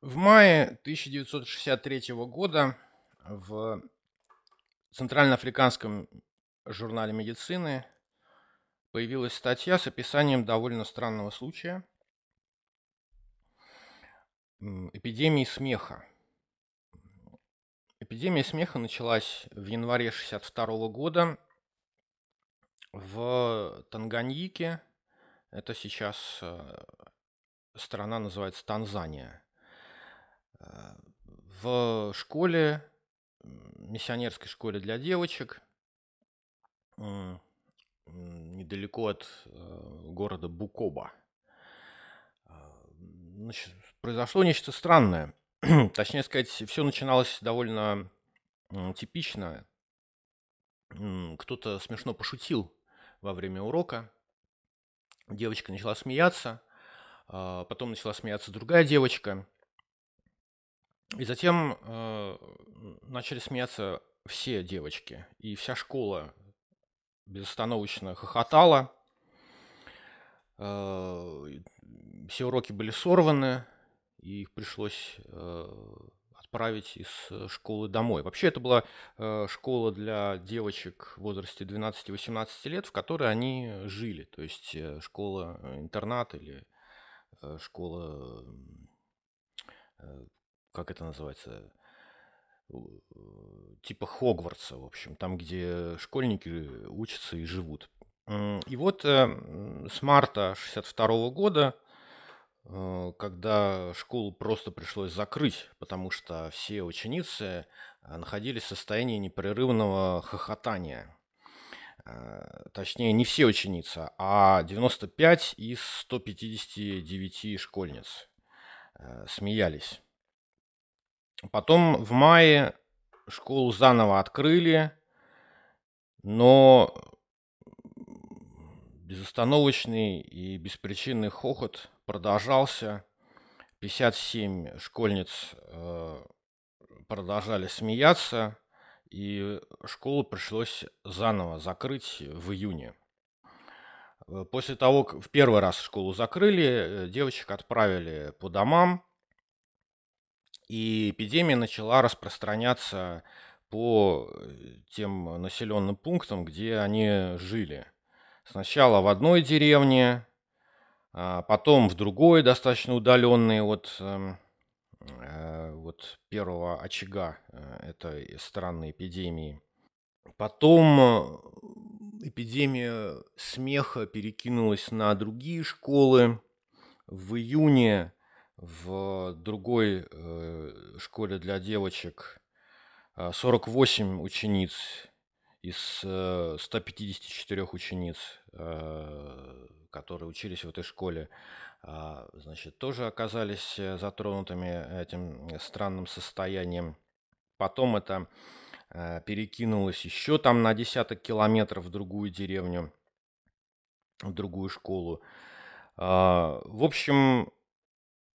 В мае 1963 года в Центральноафриканском журнале медицины появилась статья с описанием довольно странного случая эпидемии смеха. Эпидемия смеха началась в январе 1962 года в Танганьике. Это сейчас э, страна называется Танзания. Э, в школе, миссионерской школе для девочек, недалеко от э, города Букоба. Значит, произошло нечто странное. Точнее сказать, все начиналось довольно типично. Кто-то смешно пошутил во время урока. Девочка начала смеяться, а потом начала смеяться другая девочка. И затем э, начали смеяться все девочки, и вся школа безостановочно хохотала. Э, все уроки были сорваны, и их пришлось э, отправить из э, школы домой. Вообще это была э, школа для девочек в возрасте 12-18 лет, в которой они жили. То есть э, школа-интернат или э, школа, э, как это называется, э, типа Хогвартса, в общем, там, где школьники учатся и живут. И вот э, с марта 62 года Э, когда школу просто пришлось закрыть, потому что все ученицы э, находились в состоянии непрерывного хохотания. Точнее, не все ученицы, а 95 из 159 школьниц смеялись. Потом в мае школу заново открыли, но безостановочный и беспричинный хохот продолжался. 57 школьниц э, продолжали смеяться, и школу пришлось заново закрыть в июне. Э, после того, как в первый раз школу закрыли, э, девочек отправили по домам, и эпидемия начала распространяться по тем населенным пунктам, где они жили. Сначала в одной деревне, а потом в другой, достаточно удаленный от эм, э, вот первого очага э, этой странной эпидемии. Потом э, эпидемия смеха перекинулась на другие школы. В июне в другой школе для девочек 48 учениц из 154 учениц которые учились в этой школе, а, значит, тоже оказались э, затронутыми этим странным состоянием. Потом это э, перекинулось еще там на десяток километров в другую деревню, в другую школу. А, в общем,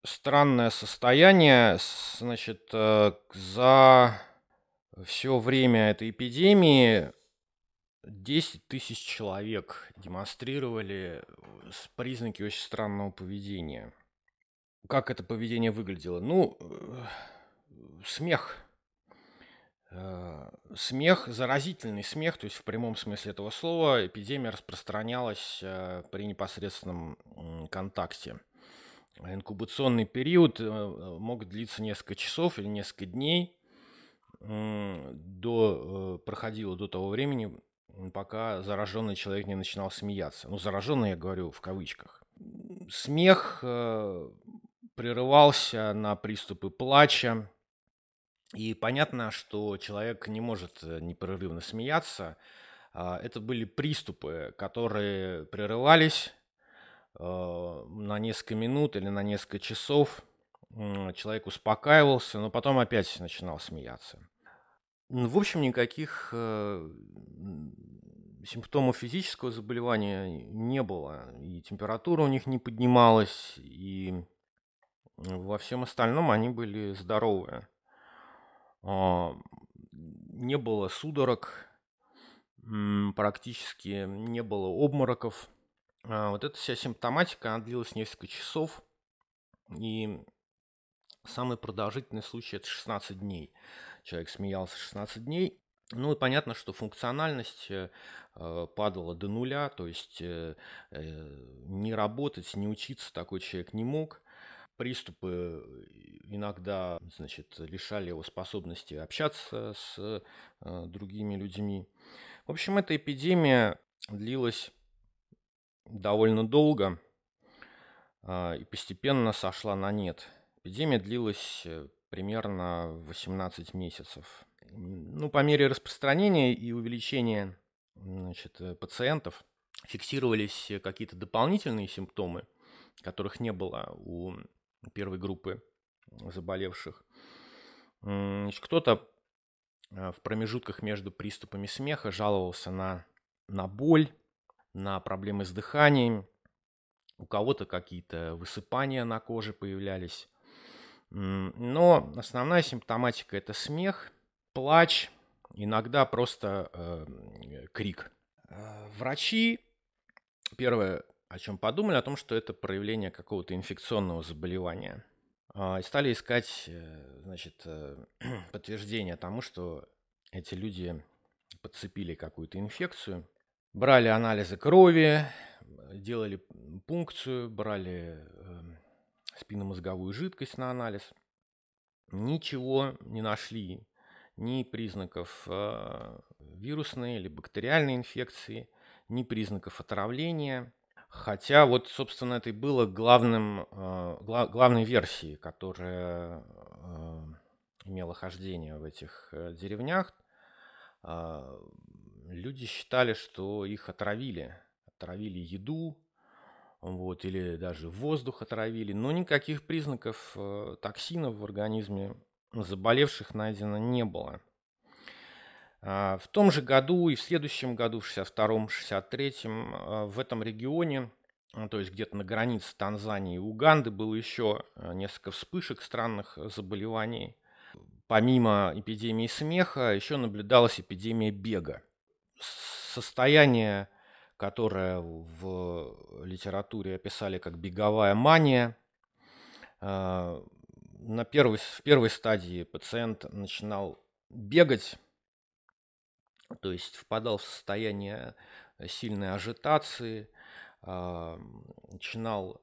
странное состояние. Значит, э, за все время этой эпидемии 10 тысяч человек демонстрировали э, признаки очень странного поведения. Как это поведение выглядело? Ну, э, смех. Смех, заразительный смех, то есть в прямом смысле этого слова, эпидемия распространялась при непосредственном контакте. Инкубационный период мог длиться несколько часов или несколько дней. До, проходило до того времени, пока зараженный человек не начинал смеяться. Ну, зараженный я говорю в кавычках. Смех э, прерывался на приступы плача. И понятно, что человек не может э, непрерывно смеяться. Э, это были приступы, которые прерывались э, на несколько минут или на несколько часов. Человек успокаивался, но потом опять начинал смеяться. Ну, в общем, никаких э, симптомов физического заболевания не было. И температура у них не поднималась, и во всем остальном они были здоровые. А, не было судорог, практически не было обмороков. А, вот эта вся симптоматика, она длилась несколько часов, и Самый продолжительный случай– это 16 дней. Человек смеялся 16 дней. Ну и понятно, что функциональность э, э, падала до нуля, то есть э, не работать, не учиться такой человек не мог. Приступы иногда, значит, лишали его способности общаться с другими людьми. В общем, эта эпидемия длилась довольно долго а, и постепенно сошла на нет. Эпидемия длилась э, примерно 18 месяцев. Ну, по мере распространения и увеличения значит, э, пациентов фиксировались какие-то дополнительные симптомы, которых не было у первой группы заболевших. Кто-то э, в промежутках между приступами смеха жаловался на, на боль, на проблемы с дыханием, у кого-то какие-то высыпания на коже появлялись. Но основная симптоматика это смех, плач, иногда просто э, крик. Э, врачи первое, о чем подумали, о том, что это проявление какого-то инфекционного заболевания. Э, и стали искать э, значит, э, подтверждение тому, что эти люди подцепили какую-то инфекцию. Брали анализы крови, делали пункцию, брали э, спинномозговую жидкость на анализ. Ничего не нашли, ни признаков э, вирусной или бактериальной инфекции, ни признаков отравления. Хотя вот, собственно, это и было главным, э, гла- главной версией, которая э, имела хождение в этих деревнях. Э, люди считали, что их отравили. Отравили еду, вот, или даже воздух отравили, но никаких признаков э, токсинов в организме заболевших найдено не было. А, в том же году и в следующем году, в 62-м, 63-м, э, в этом регионе, э, то есть где-то на границе Танзании и Уганды, было еще э, несколько вспышек странных заболеваний. Помимо эпидемии смеха, еще наблюдалась эпидемия бега. Состояние которое в литературе описали как беговая мания. А, на первой, в первой стадии пациент начинал бегать, то есть впадал в состояние сильной ажитации, а, начинал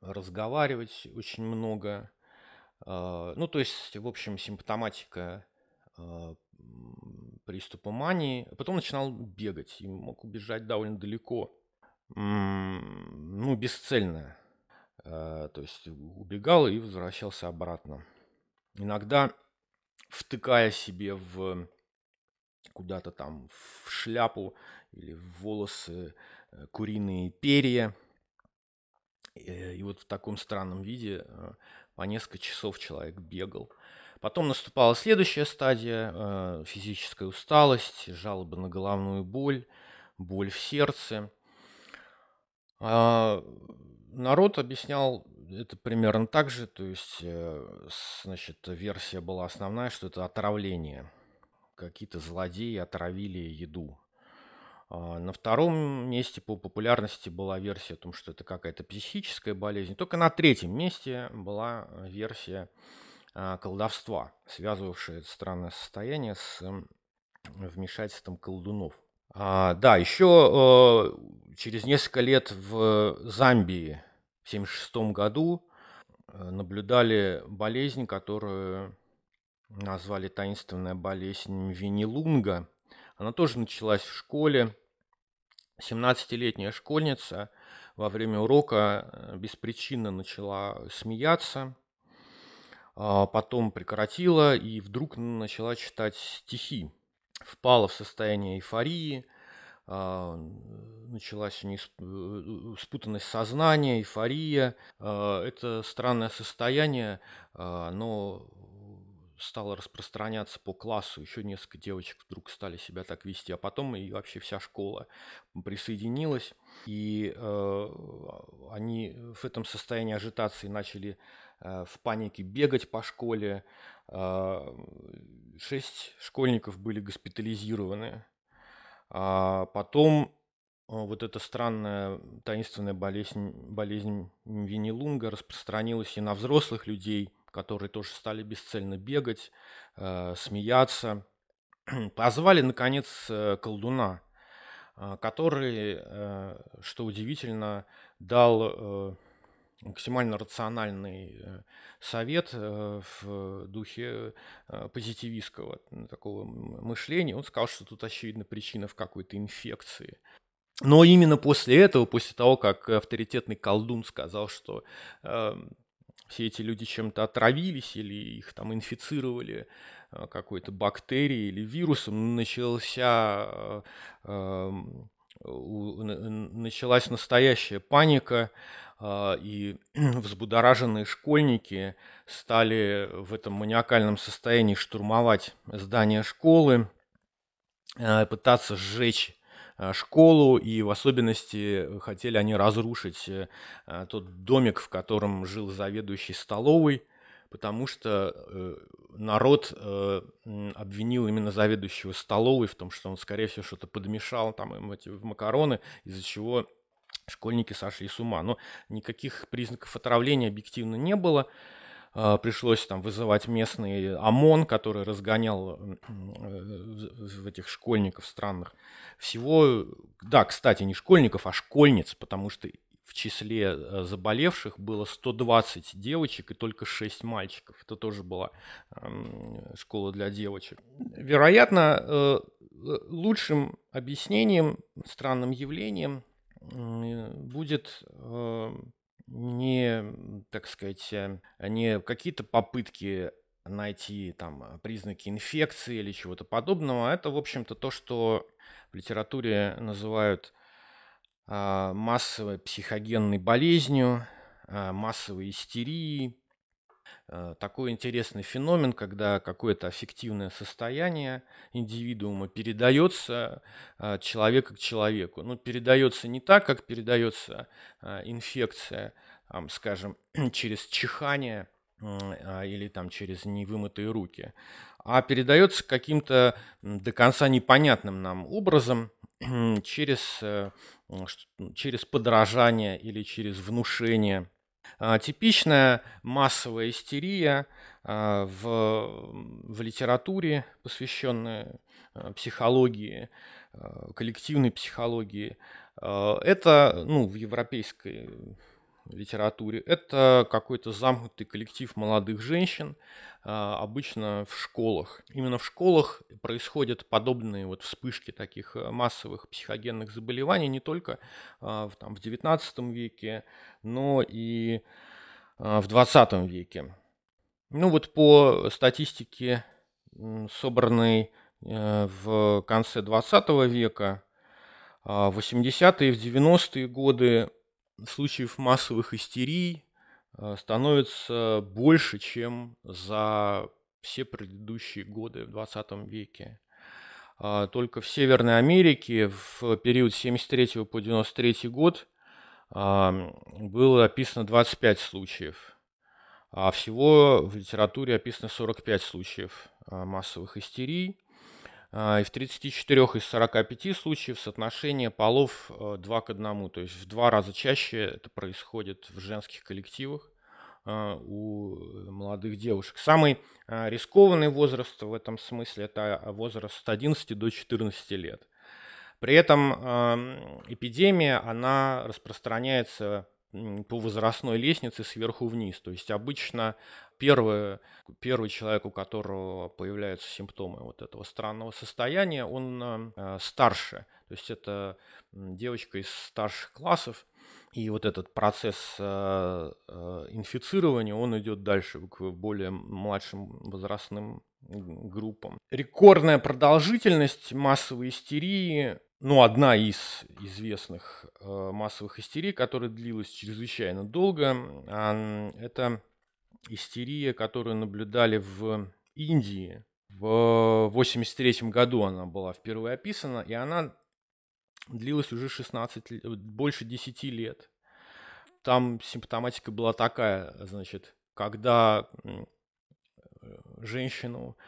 разговаривать очень много. А, ну, то есть, в общем, симптоматика приступа мании, а потом начинал бегать и мог убежать довольно далеко. Ну, бесцельно. Э, то есть убегал и возвращался обратно. Иногда втыкая себе в куда-то там в шляпу или в волосы э, куриные перья. Э, и вот в таком странном виде по несколько часов человек бегал. Потом наступала следующая стадия, э, физическая усталость, жалобы на головную боль, боль в сердце. А, народ объяснял это примерно так же, то есть, э, значит, версия была основная, что это отравление. Какие-то злодеи отравили еду. А, на втором месте по популярности была версия о том, что это какая-то психическая болезнь. Только на третьем месте была версия колдовства, связывавшее это странное состояние с вмешательством колдунов. А, да, еще э, через несколько лет в Замбии в 1976 году э, наблюдали болезнь, которую назвали таинственная болезнь Винилунга. Она тоже началась в школе. 17-летняя школьница во время урока э, беспричинно начала смеяться – а потом прекратила и вдруг начала читать стихи. Впала в состояние эйфории, а, началась у нее э, спутанность сознания, эйфория. А, это странное состояние, оно стало распространяться по классу. Еще несколько девочек вдруг стали себя так вести, а потом и вообще вся школа присоединилась. И э, они в этом состоянии ажитации начали в панике бегать по школе. А, шесть школьников были госпитализированы. А потом а, вот эта странная таинственная болезнь, болезнь Винилунга распространилась и на взрослых людей, которые тоже стали бесцельно бегать, э, смеяться. Позвали, наконец, э, колдуна, э, который, э, что удивительно, дал э, максимально рациональный э, совет э, в духе э, позитивистского такого мышления. Он сказал, что тут очевидно причина в какой-то инфекции. Но именно после этого, после того, как авторитетный колдун сказал, что э, все эти люди чем-то отравились или их там инфицировали какой-то бактерией или вирусом, начался, э, э, началась настоящая паника, и взбудораженные школьники стали в этом маниакальном состоянии штурмовать здание школы, э, пытаться сжечь Э, школу, и в особенности хотели они разрушить э, э, тот домик, в котором жил заведующий столовой, потому что народ обвинил именно заведующего столовой в том, что он, скорее всего, что-то подмешал там им эти в макароны, из-за чего школьники сошли с ума. Но никаких признаков отравления объективно не было. А, пришлось там вызывать местный ОМОН, который разгонял в этих школьников странных. Всего, да, кстати, не школьников, а школьниц, потому что в числе э, заболевших было 120 девочек и только 6 мальчиков. Это тоже была школа для девочек. Вероятно, э, лучшим объяснением странным явлением будет э, не, так сказать, э, не какие-то попытки найти там признаки инфекции или чего-то подобного. Это, в общем-то, то, что в литературе называют а, массовой психогенной болезнью, а, массовой истерией, Э, такой интересный феномен, когда какое-то аффективное состояние индивидуума передается от человека к человеку. Ну, передается не так, как передается э, инфекция, скажем, через чихание а, или там через невымытые руки, а передается каким-то до конца непонятным нам образом через, э, через подражание или через внушение – типичная массовая истерия а, в, в литературе, посвященная а, психологии, коллективной психологии, это, ну, в европейской литературе, это какой-то замкнутый коллектив молодых женщин, а, обычно в школах. Именно в школах происходят подобные вот вспышки таких э, массовых психогенных заболеваний не только а, в, там, в 19 веке, но и а, в 20 веке. Ну вот по статистике, собранной э, в конце 20 века, в 80-е и в 90-е годы случаев массовых истерий Э, становится больше, чем за все предыдущие годы в 20 веке. А, только в Северной Америке в период с 73 по 93 год было описано 25 случаев, а всего в литературе описано 45 случаев а, массовых истерий. А, и в 34 из 45 случаев соотношение полов 2 э, к 1, то есть в два раза чаще это происходит в женских коллективах а, у молодых девушек. Самый а, рискованный возраст в этом смысле это возраст от 11 до 14 лет. При этом эпидемия, она распространяется по возрастной лестнице сверху вниз. То есть обычно первый, первый человек, у которого появляются симптомы вот этого странного состояния, он э, старше. То есть это девочка из старших классов. И вот этот процесс э, э, инфицирования, он идет дальше к более младшим возрастным группам. Рекордная продолжительность массовой истерии ну, одна из известных э, массовых истерий, которая длилась чрезвычайно долго, э, это истерия, которую наблюдали в Индии. В 1983 году она была впервые описана, и она длилась уже 16, больше 10 лет. Там симптоматика была такая, значит, когда женщину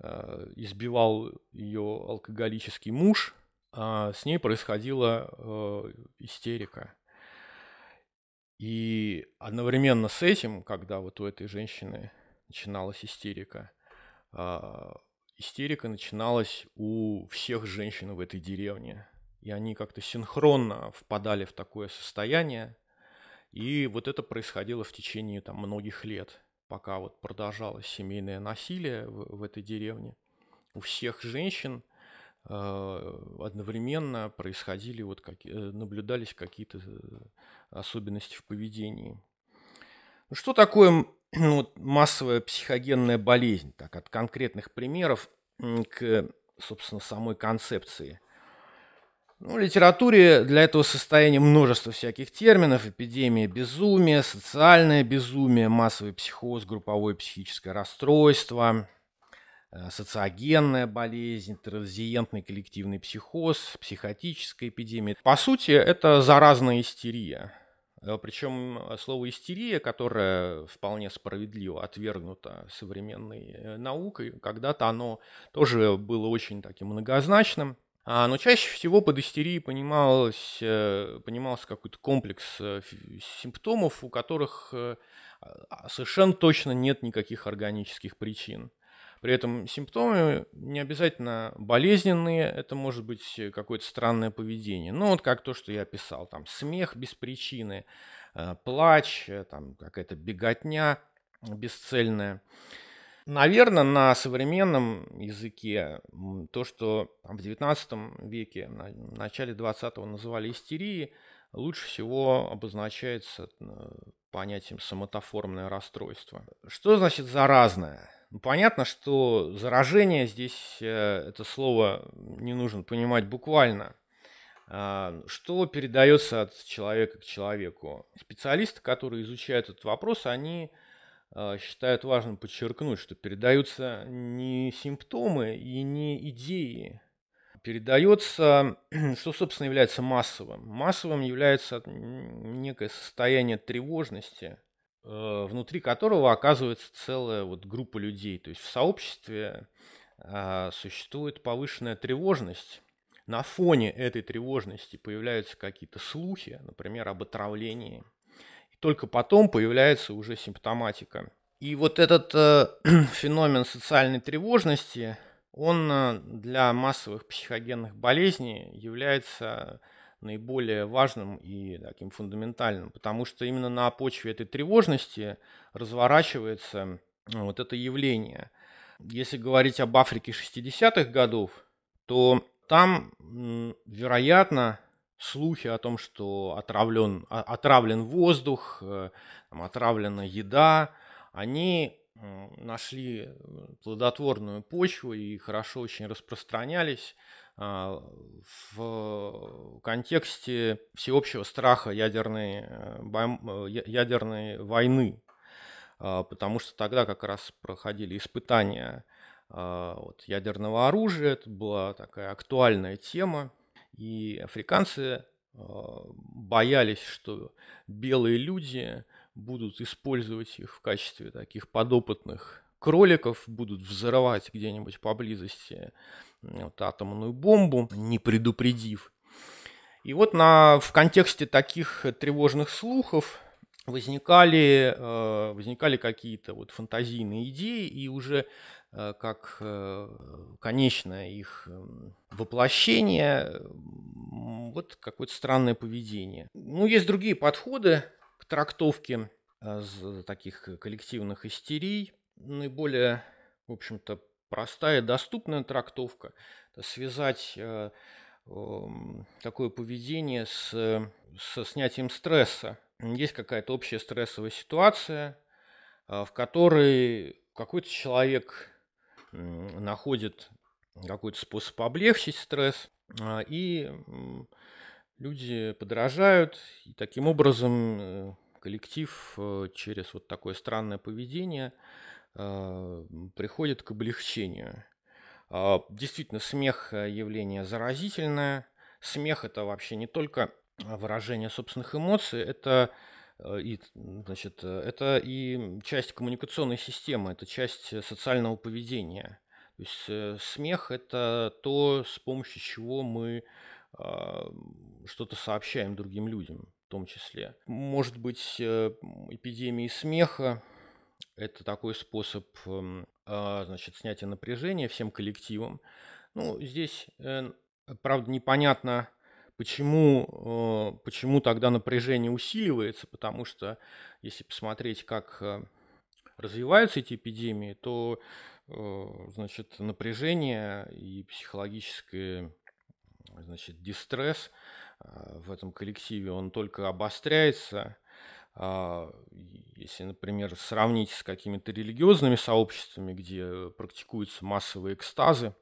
э, избивал ее алкоголический муж – с ней происходила э, истерика. И одновременно с этим, когда вот у этой женщины начиналась истерика. А, истерика начиналась у всех женщин в этой деревне. И они как-то синхронно впадали в такое состояние. И вот это происходило в течение там, многих лет, пока вот продолжалось семейное насилие в, в этой деревне. У всех женщин одновременно происходили, вот как, э, наблюдались какие-то э, особенности в поведении. Ну, что такое ну, массовая психогенная болезнь? Так, от конкретных примеров к, собственно, самой концепции. Ну, в литературе для этого состояния множество всяких терминов. Эпидемия безумия, социальное безумие, массовый психоз, групповое психическое расстройство, э, социогенная болезнь, транзиентный коллективный психоз, психотическая эпидемия. По сути, это заразная истерия. Э, Причем э, слово истерия, которое вполне справедливо отвергнуто современной э, наукой, когда-то оно тоже было очень таким многозначным. А, но чаще всего под истерией понималось, понимался какой-то комплекс симптомов, у которых а, совершенно точно нет никаких органических причин. При этом симптомы не обязательно болезненные, это может быть какое-то странное поведение. Ну, вот как то, что я описал, там смех без причины, э, плач, э, там какая-то беготня бесцельная. Наверное, на современном языке то, что в XIX веке, в начале XX называли истерией, лучше всего обозначается э, понятием самотоформное расстройство. Что значит заразное? Понятно, что заражение здесь э, это слово не нужно понимать буквально. А, что передается от человека к человеку? Специалисты, которые изучают этот вопрос, они а, считают важным подчеркнуть, что передаются не симптомы и не идеи, передается, что, собственно, является массовым. Массовым является некое состояние тревожности, внутри которого оказывается целая вот группа людей. То есть в сообществе а, существует повышенная тревожность. На фоне этой тревожности появляются какие-то слухи, например, об отравлении. И только потом появляется уже симптоматика. И вот этот э, феномен социальной тревожности, он э, для массовых психогенных болезней является наиболее важным и таким фундаментальным, потому что именно на почве этой тревожности разворачивается ну, вот это явление. Если говорить об Африке 60-х годов, то там, вероятно, слухи о том, что отравлен, отравлен воздух, э, отравлена еда, они нашли плодотворную почву и хорошо очень распространялись а, в контексте всеобщего страха ядерной, э, э, ядерной войны, а, потому что тогда как раз проходили испытания а, вот, ядерного оружия, это была такая актуальная тема, и африканцы боялись, что белые люди будут использовать их в качестве таких подопытных кроликов, будут взрывать где-нибудь поблизости вот, атомную бомбу, не предупредив. И вот на, в контексте таких тревожных слухов возникали, э, возникали какие-то вот фантазийные идеи, и уже э, как э, конечное их эм, воплощение, вот какое-то странное поведение. Ну, есть другие подходы к трактовке таких коллективных истерий. Наиболее, в общем-то, простая, доступная трактовка. Связать э, э, такое поведение с, со снятием стресса. Есть какая-то общая стрессовая ситуация, э, в которой какой-то человек э, находит какой-то способ облегчить стресс, э, и э, люди подражают, и таким образом э, коллектив э, через вот такое странное поведение – приходит к облегчению. А, действительно, смех э, явление заразительное. Смех это вообще не только выражение собственных эмоций, это э, и, значит, э, это и часть коммуникационной системы, это часть социального поведения. То есть смех это то, с помощью чего мы а, что-то сообщаем другим людям, в том числе. Может быть, эпидемии смеха Это такой способ эм, а, значит, снятия напряжения всем коллективам. Ну, здесь, э, правда, непонятно, почему, э, почему тогда напряжение усиливается, потому что если посмотреть, как э, развиваются эти эпидемии, то значит, напряжение и психологическое значит, дистресс в этом коллективе, он только обостряется, а, если, например, сравнить с какими-то религиозными сообществами, где практикуются массовые экстазы,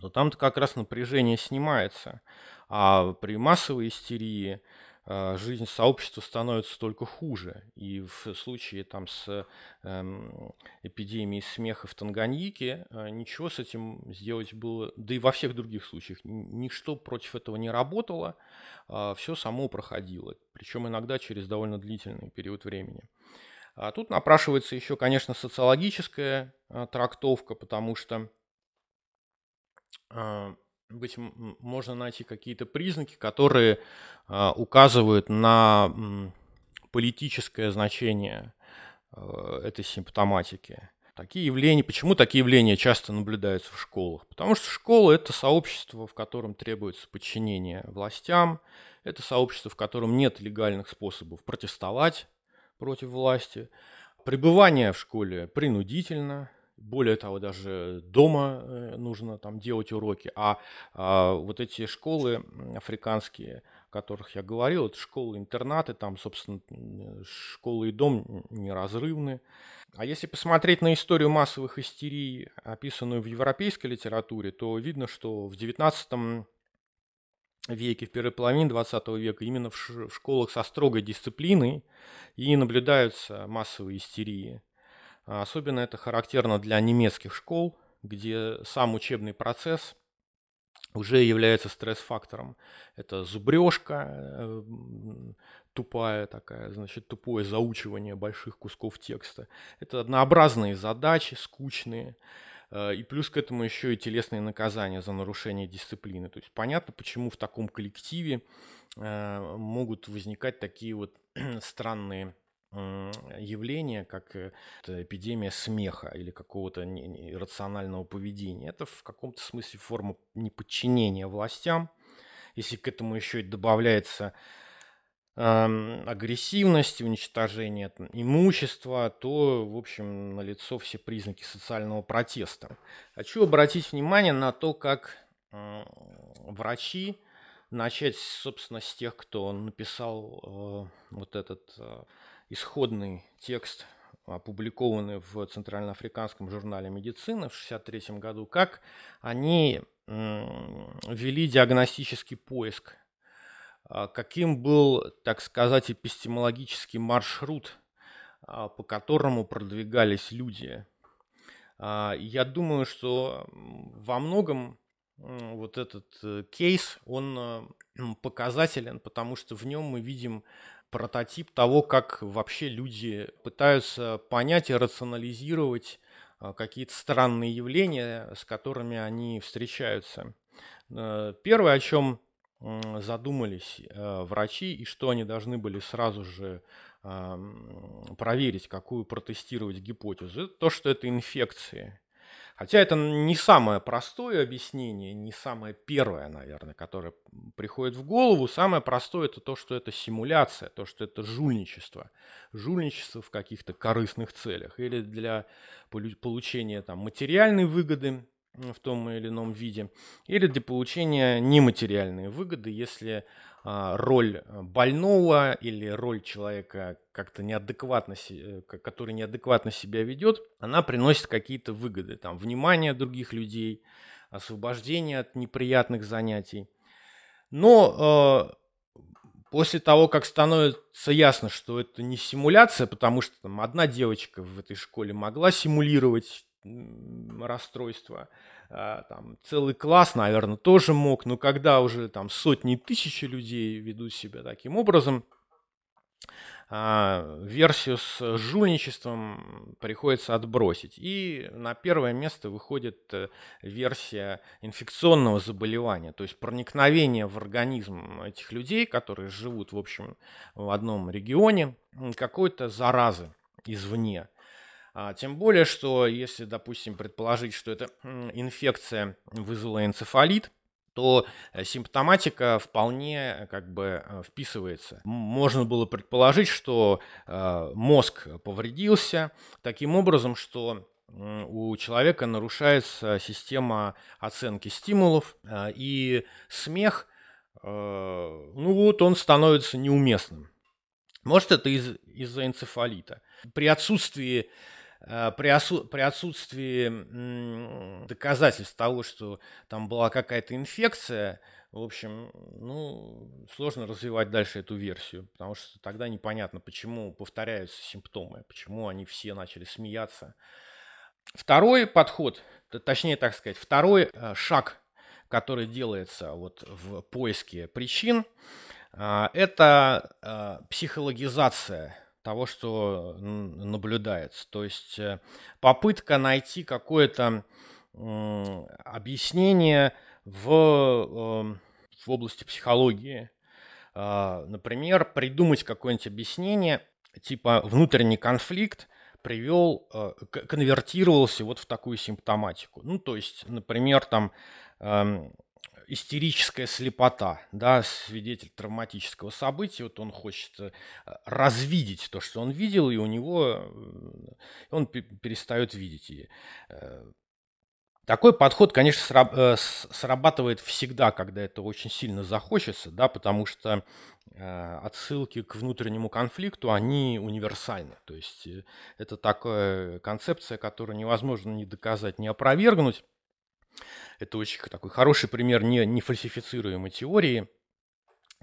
то там-то как раз напряжение снимается. А при массовой истерии а, жизнь сообщества становится только хуже. И в случае там с эм, эпидемией смеха в Танганьике э, ничего с этим сделать было, да и во всех других случаях, ничто против этого не работало, а, все само проходило, причем иногда через довольно длительный период времени. А тут напрашивается еще, конечно, социологическая э, трактовка, потому что э, быть можно найти какие-то признаки, которые э, указывают на политическое значение этой симптоматики. Такие явления, почему такие явления часто наблюдаются в школах? Потому что школа – это сообщество, в котором требуется подчинение властям, это сообщество, в котором нет легальных способов протестовать против власти. Пребывание в школе принудительно, более того, даже дома э, нужно там делать уроки. А, а вот эти школы африканские, о которых я говорил, это школы-интернаты, там, собственно, школы и дом неразрывны. А если посмотреть на историю массовых истерий, описанную в европейской литературе, то видно, что в XIX веке, в первой половине 20 века, именно в школах со строгой дисциплиной и наблюдаются массовые истерии. А особенно это характерно для немецких школ, где сам учебный процесс уже является стресс-фактором. Это зубрежка э, тупая такая, значит, тупое заучивание больших кусков текста. Это однообразные задачи, скучные. Э, и плюс к этому еще и телесные наказания за нарушение дисциплины. То есть понятно, почему в таком коллективе э, могут возникать такие вот странные явление, как э, эпидемия смеха или какого-то иррационального поведения. Это в каком-то смысле форма неподчинения властям. Если к этому еще и добавляется агрессивность, уничтожение имущества, то, в общем, налицо все признаки социального протеста. Хочу обратить внимание на то, как э, врачи, начать, собственно, с тех, кто написал э, вот этот э, исходный текст, опубликованный в Центральноафриканском журнале медицины в 1963 году, как они вели диагностический поиск, каким был, так сказать, эпистемологический маршрут, а, по которому продвигались люди. А, я думаю, что во многом вот этот э, кейс, он э, показателен, потому что в нем мы видим прототип того, как вообще люди пытаются понять и рационализировать а, какие-то странные явления, с которыми они встречаются. Э, первое, о чем задумались э, врачи и что они должны были сразу же проверить, какую протестировать гипотезу, это то, что это инфекции. Хотя это не самое простое объяснение, не самое первое, наверное, которое приходит в голову. Самое простое это то, что это симуляция, то, что это жульничество. Жульничество в каких-то корыстных целях или для получения там, материальной выгоды в том или ином виде, или для получения нематериальной выгоды, если а, роль э, больного или роль человека как-то неадекватно, э, который неадекватно себя ведет, она приносит какие-то выгоды, там, внимание других людей, освобождение от неприятных занятий. Но э, после того, как становится ясно, что это не симуляция, потому что там одна девочка в этой школе могла симулировать расстройство, а, там, целый класс, наверное, тоже мог, но когда уже там сотни тысяч людей ведут себя таким образом, а, версию с жульничеством приходится отбросить. И на первое место выходит э, версия инфекционного заболевания, то есть проникновение в организм этих людей, которые живут, в общем, в одном регионе, какой-то заразы извне. А, тем более, что если, допустим, предположить, что эта инфекция вызвала энцефалит, то э, симптоматика вполне э, как бы э, вписывается. Можно было предположить, что мозг повредился таким образом, что у человека нарушается система оценки стимулов, и смех, ну вот, он становится неуместным. Может, это из- из-за энцефалита. При отсутствии при, осу- при отсутствии доказательств того, что там была какая-то инфекция, в общем, ну, сложно развивать дальше эту версию, потому что тогда непонятно, почему повторяются симптомы, почему они все начали смеяться. Второй подход, точнее так сказать, второй э, шаг, который делается вот в поиске причин, э, это психологизация того, что наблюдается. То есть э, попытка найти какое-то объяснение в, эм, в области психологии. А, например, придумать какое-нибудь объяснение, типа внутренний конфликт привел, э, конвертировался вот в такую симптоматику. Ну, то есть, например, там эм, истерическая слепота, да, свидетель травматического события, вот он хочет э, развидеть то, что он видел, и у него э, он перестает видеть. И, э, такой подход, конечно, срабатывает всегда, когда это очень сильно захочется, да, потому что отсылки к внутреннему конфликту, они универсальны. То есть это такая концепция, которую невозможно ни доказать, ни опровергнуть. Это очень такой хороший пример не, нефальсифицируемой теории,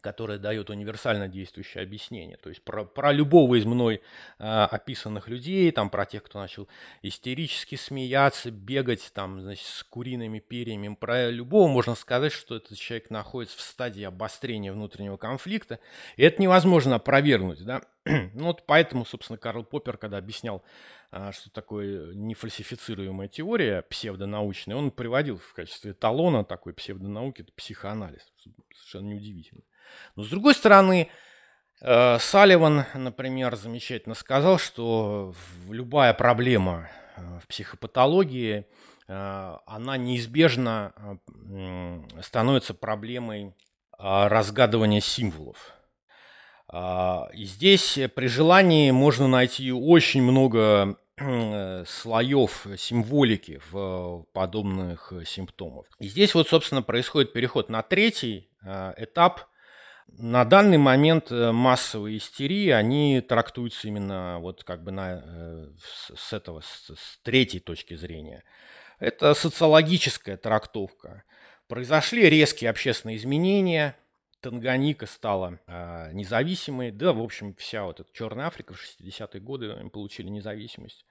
которая дает универсально действующее объяснение. То есть про, про любого из мной э, описанных людей, там про тех, кто начал истерически смеяться, бегать там, значит, с куриными перьями, про любого можно сказать, что этот человек находится в стадии обострения внутреннего конфликта. И это невозможно опровергнуть. Да? ну вот поэтому, собственно, Карл Поппер, когда объяснял а, что такое нефальсифицируемая теория псевдонаучная, он приводил в качестве талона такой псевдонауки, психоанализ. Совершенно неудивительно. Но с другой стороны, э, Салливан, например, замечательно сказал, что любая проблема э, в психопатологии, э, она неизбежно становится проблемой разгадывания символов. И здесь при желании можно найти очень много слоев символики в подобных симптомах. И здесь вот, собственно, происходит переход на третий этап. На данный момент э, массовые истерии, они трактуются именно вот как бы на, с этого, с, с третьей точки зрения. Это социологическая трактовка. Произошли резкие общественные изменения – Танганика стала э, независимой, да, в общем, вся вот эта Черная Африка в 60-е годы получили независимость.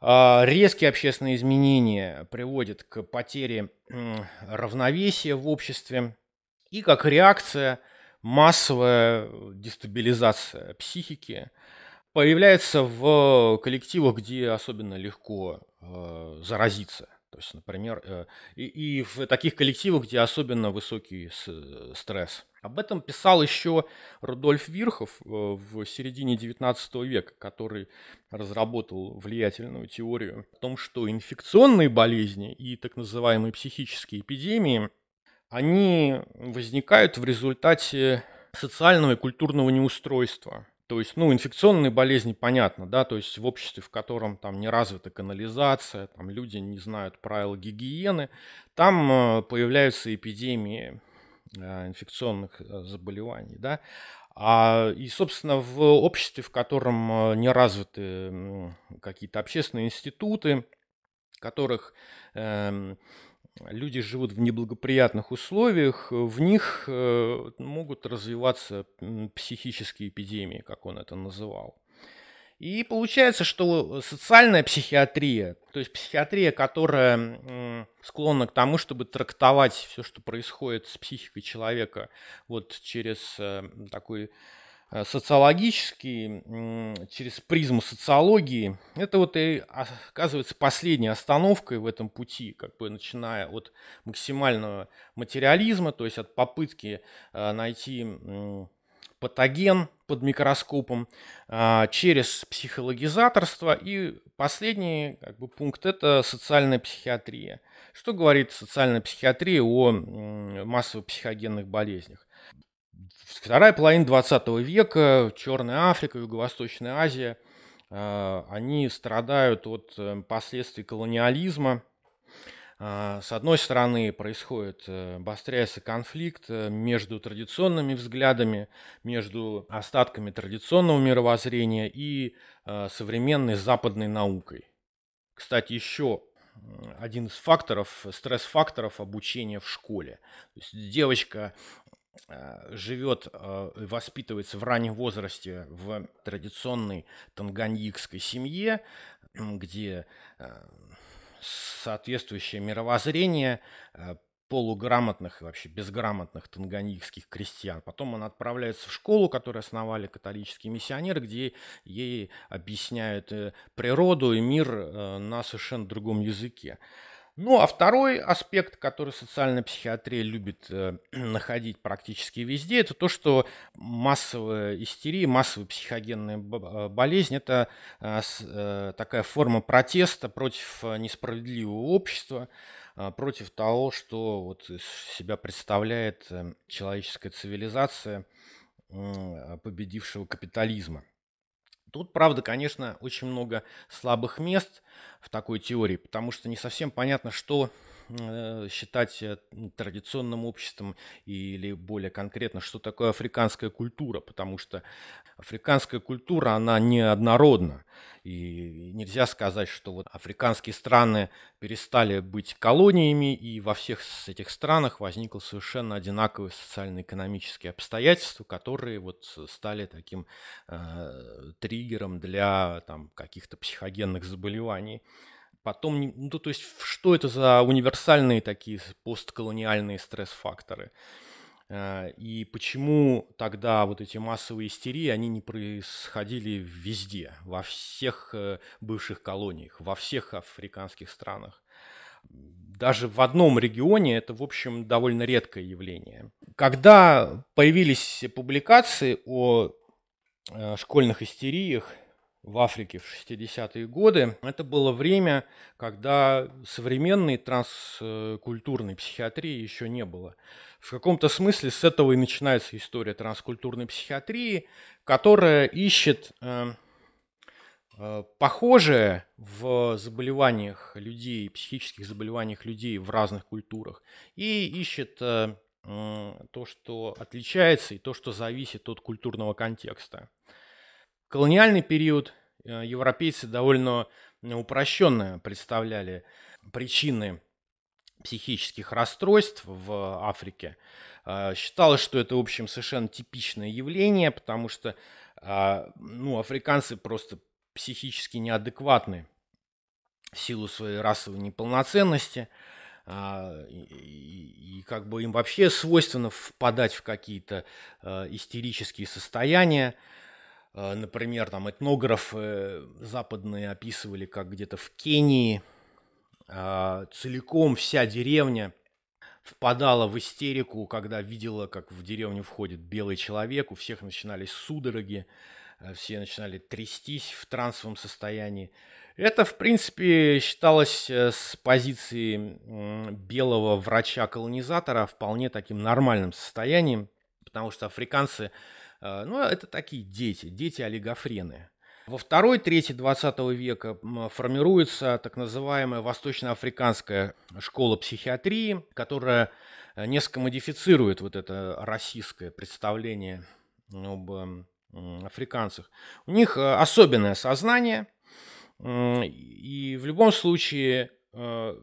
Э, резкие общественные изменения приводят к потере э, равновесия в обществе и как реакция массовая дестабилизация психики появляется в коллективах, где особенно легко э, заразиться. То есть, например, э, и, и в таких коллективах, где особенно высокий стресс. Об этом писал еще Рудольф Вирхов э, в середине XIX века, который разработал влиятельную теорию о том, что инфекционные болезни и так называемые психические эпидемии, они возникают в результате социального и культурного неустройства то есть, ну, инфекционные болезни, понятно, да, то есть в обществе, в котором там не развита канализация, там люди не знают правил гигиены, там э, появляются эпидемии э, инфекционных э, заболеваний, да. А, и, собственно, в обществе, в котором не развиты какие-то общественные институты, которых э, люди живут в неблагоприятных условиях, в них э, могут развиваться психические эпидемии, как он это называл. И получается, что социальная психиатрия, то есть психиатрия, которая склонна к тому, чтобы трактовать все, что происходит с психикой человека, вот через э, такой социологический, через призму социологии, это вот и оказывается последней остановкой в этом пути, как бы начиная от максимального материализма, то есть от попытки э, найти патоген, под микроскопом, а, через психологизаторство. И последний как бы, пункт – это социальная психиатрия. Что говорит социальная психиатрия о массовых психогенных болезнях? Вторая половина 20 века, Черная Африка, Юго-Восточная Азия, а, они страдают от э, последствий колониализма – а, с одной стороны, происходит, э, обостряется конфликт э, между традиционными взглядами, между остатками традиционного мировоззрения и э, современной западной наукой. Кстати, еще один из факторов, стресс-факторов обучения в школе. То есть девочка живет и воспитывается в раннем возрасте в традиционной танганьикской семье, где соответствующее мировоззрение э, полуграмотных и вообще безграмотных танганьикских крестьян. Потом она отправляется в школу, которую основали католические миссионеры, где ей объясняют э, природу и мир э, на совершенно другом языке. Ну, а второй аспект, который социальная психиатрия любит э, находить практически везде, это то, что массовая истерия, массовая психогенная э, болезнь – это э, э, такая форма протеста против э, несправедливого общества, э, против того, что вот из себя представляет человеческая цивилизация победившего капитализма. Тут, правда, конечно, очень много слабых мест в такой теории, потому что не совсем понятно, что считать э, традиционным обществом или более конкретно, что такое африканская культура, потому что африканская культура, она неоднородна. И нельзя сказать, что вот африканские страны перестали быть колониями, и во всех этих странах возникло совершенно одинаковые социально-экономические обстоятельства, которые вот стали таким э, триггером для там, каких-то психогенных заболеваний. Потом, ну, то есть, что это за универсальные такие постколониальные стресс-факторы? Э, и почему тогда вот эти массовые истерии, они не происходили везде, во всех э, бывших колониях, во всех африканских странах? Даже в одном регионе это, в общем, довольно редкое явление. Когда появились публикации о э, школьных истериях, в Африке в 60-е годы. Это было время, когда современной транскультурной психиатрии еще не было. В каком-то смысле с этого и начинается история транскультурной психиатрии, которая ищет э, э, похожее в заболеваниях людей, психических заболеваниях людей в разных культурах, и ищет э, то, что отличается, и то, что зависит от культурного контекста колониальный период э, европейцы довольно упрощенно представляли причины психических расстройств в Африке. Э, считалось, что это, в общем, совершенно типичное явление, потому что э, ну, африканцы просто психически неадекватны в силу своей расовой неполноценности. И, и, как бы им вообще свойственно впадать в какие-то истерические состояния. А, например, там этнографы западные описывали, как где-то в Кении а, целиком вся деревня впадала в истерику, когда видела, как в деревню входит белый человек, у всех начинались судороги, а, все начинали трястись в трансовом состоянии. Это, в принципе, считалось э, с позиции белого врача-колонизатора вполне таким нормальным состоянием, потому что африканцы ну, это такие дети, дети-олигофрены. Во второй трети 20 века формируется так называемая восточноафриканская школа психиатрии, которая э, несколько модифицирует вот это российское представление об африканцах. У них э, особенное сознание, и в любом случае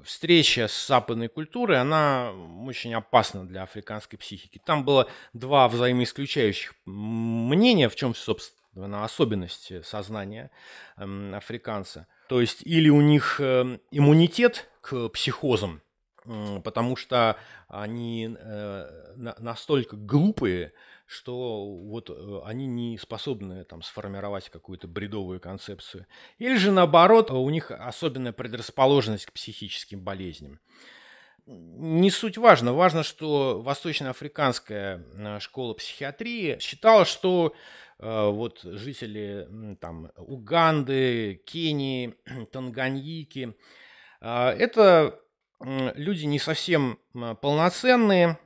встреча с западной культурой, она очень опасна для африканской психики. Там было два взаимоисключающих мнения, в чем, собственно, особенность сознания эм, африканца. То есть или у них эм, иммунитет к психозам, потому что они э, настолько глупые, что вот э, они не способны там сформировать какую-то бредовую концепцию. Или же наоборот, у них особенная предрасположенность к психическим болезням. не суть важно. Важно, что восточноафриканская э, школа психиатрии считала, что э, вот жители там Уганды, Кении, Танганьики, э, это люди не совсем полноценные,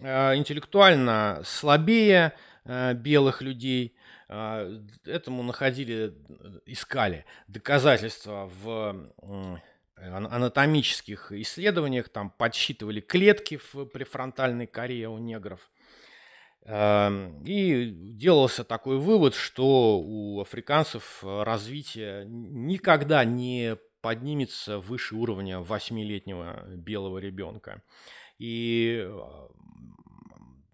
интеллектуально слабее белых людей. Этому находили, искали доказательства в анатомических исследованиях, там подсчитывали клетки в префронтальной коре у негров. И делался такой вывод, что у африканцев развитие никогда не поднимется выше уровня восьмилетнего белого ребенка. И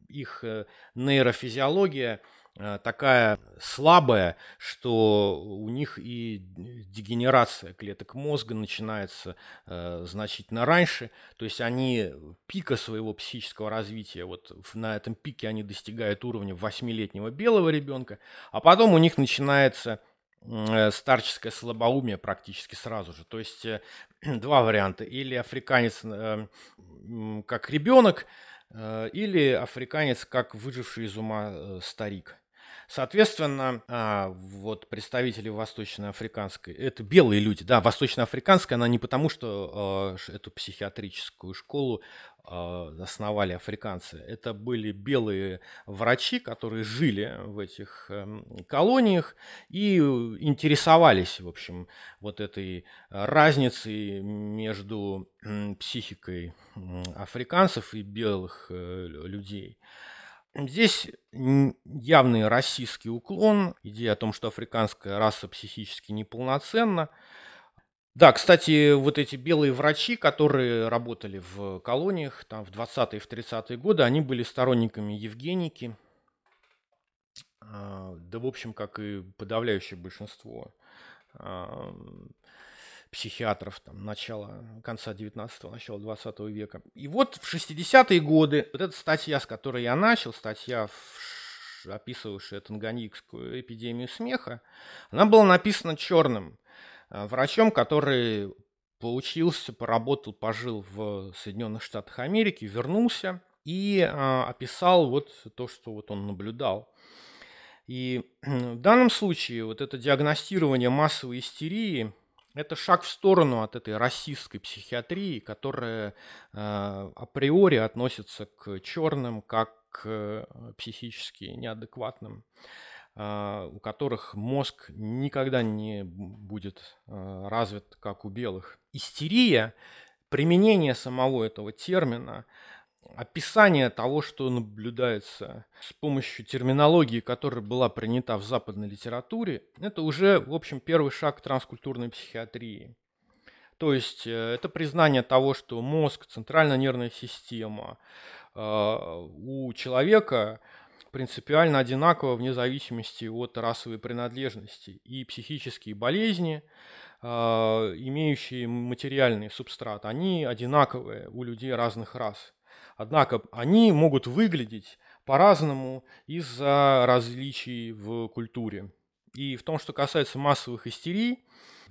их э, нейрофизиология – Э, такая слабая, что у них и дегенерация клеток мозга начинается э, значительно раньше. То есть они пика своего психического развития, вот на этом пике они достигают уровня восьмилетнего белого ребенка, а потом у них начинается э, старческое слабоумие практически сразу же. То есть э, два варианта. Или африканец э, как ребенок, э, или африканец как выживший из ума старик. Соответственно, а, вот представители восточноафриканской, это белые люди, да, восточноафриканская, она не потому, что э, эту психиатрическую школу э, основали африканцы, это были белые врачи, которые жили в этих э, колониях и интересовались, в общем, вот этой разницей между психикой африканцев и белых э, людей. Здесь явный российский уклон, идея о том, что африканская раса психически неполноценна. Да, кстати, вот эти белые врачи, которые работали в колониях там, в 20-е, в 30-е годы, они были сторонниками Евгеники. А, да, в общем, как и подавляющее большинство психиатров там, начала, конца 19-го, начала 20 века. И вот в 60-е годы вот эта статья, с которой я начал, статья, описывавшая танганьикскую эпидемию смеха, она была написана черным э, врачом, который поучился, поработал, пожил в Соединенных Штатах Америки, вернулся и а, описал вот то, что вот он наблюдал. И в данном случае вот это диагностирование массовой истерии это шаг в сторону от этой расистской психиатрии, которая э, априори относится к черным как к э, психически неадекватным, э, у которых мозг никогда не будет э, развит, как у белых. Истерия, применение самого этого термина, описание того, что наблюдается с помощью терминологии, которая была принята в западной литературе, это уже, в общем, первый шаг транскультурной психиатрии. То есть э, это признание того, что мозг, центральная нервная система э, у человека принципиально одинаково вне зависимости от расовой принадлежности. И психические болезни, э, имеющие материальный субстрат, они одинаковые у людей разных рас. Однако они могут выглядеть по-разному из-за различий в культуре. И в том, что касается массовых истерий,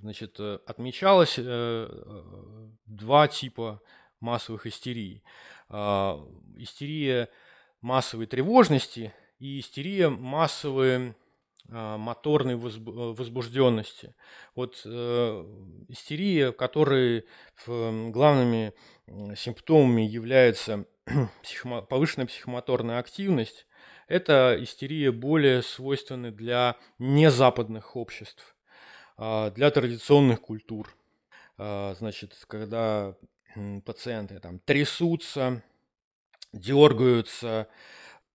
значит, э, отмечалось э, э, два типа массовых истерий. Э, истерия массовой тревожности и истерия массовой э, моторной возбужденности. Вот э, истерия, в которой главными симптомами является психомо- повышенная психомоторная активность, это истерия более свойственна для незападных обществ, а, для традиционных культур. А, значит, когда пациенты там трясутся, дергаются,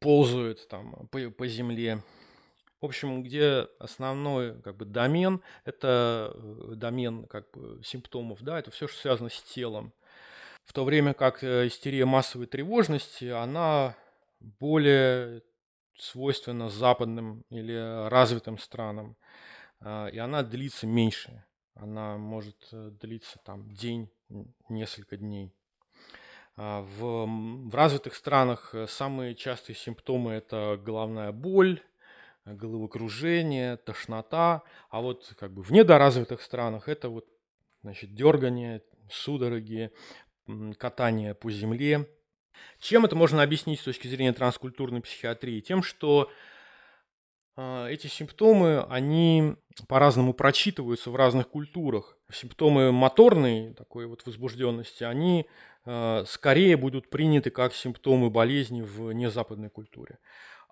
ползают там по, по земле. В общем, где основной как бы домен это э, домен как бы симптомов, да, это все, что связано с телом. В то время как э, истерия массовой тревожности, она более свойственна западным или развитым странам, а, и она длится меньше. Она может э, длиться там день, несколько дней. А, в, в развитых странах э, самые частые симптомы это головная боль, головокружение, тошнота, а вот как бы в недоразвитых странах это вот значит дергание, судороги, катание по земле. Чем это можно объяснить с точки зрения транскультурной психиатрии? Тем, что а, эти симптомы, они по-разному прочитываются в разных культурах. Симптомы моторной такой вот возбужденности, они э, скорее будут приняты как симптомы болезни в незападной культуре.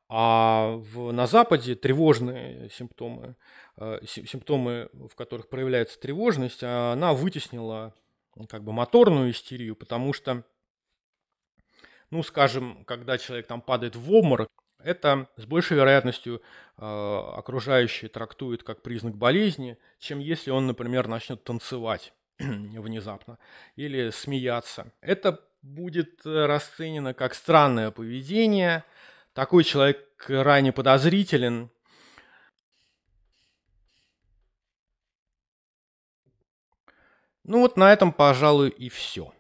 А в, на Западе тревожные симптомы, э, симптомы, в которых проявляется тревожность, она вытеснила как бы моторную истерию, потому что, ну, скажем, когда человек там падает в обморок, это с большей вероятностью э, окружающие трактуют как признак болезни, чем если он, например, начнет танцевать внезапно или смеяться. Это будет э, расценено как странное поведение. Такой человек крайне подозрителен. Ну вот на этом, пожалуй, и все.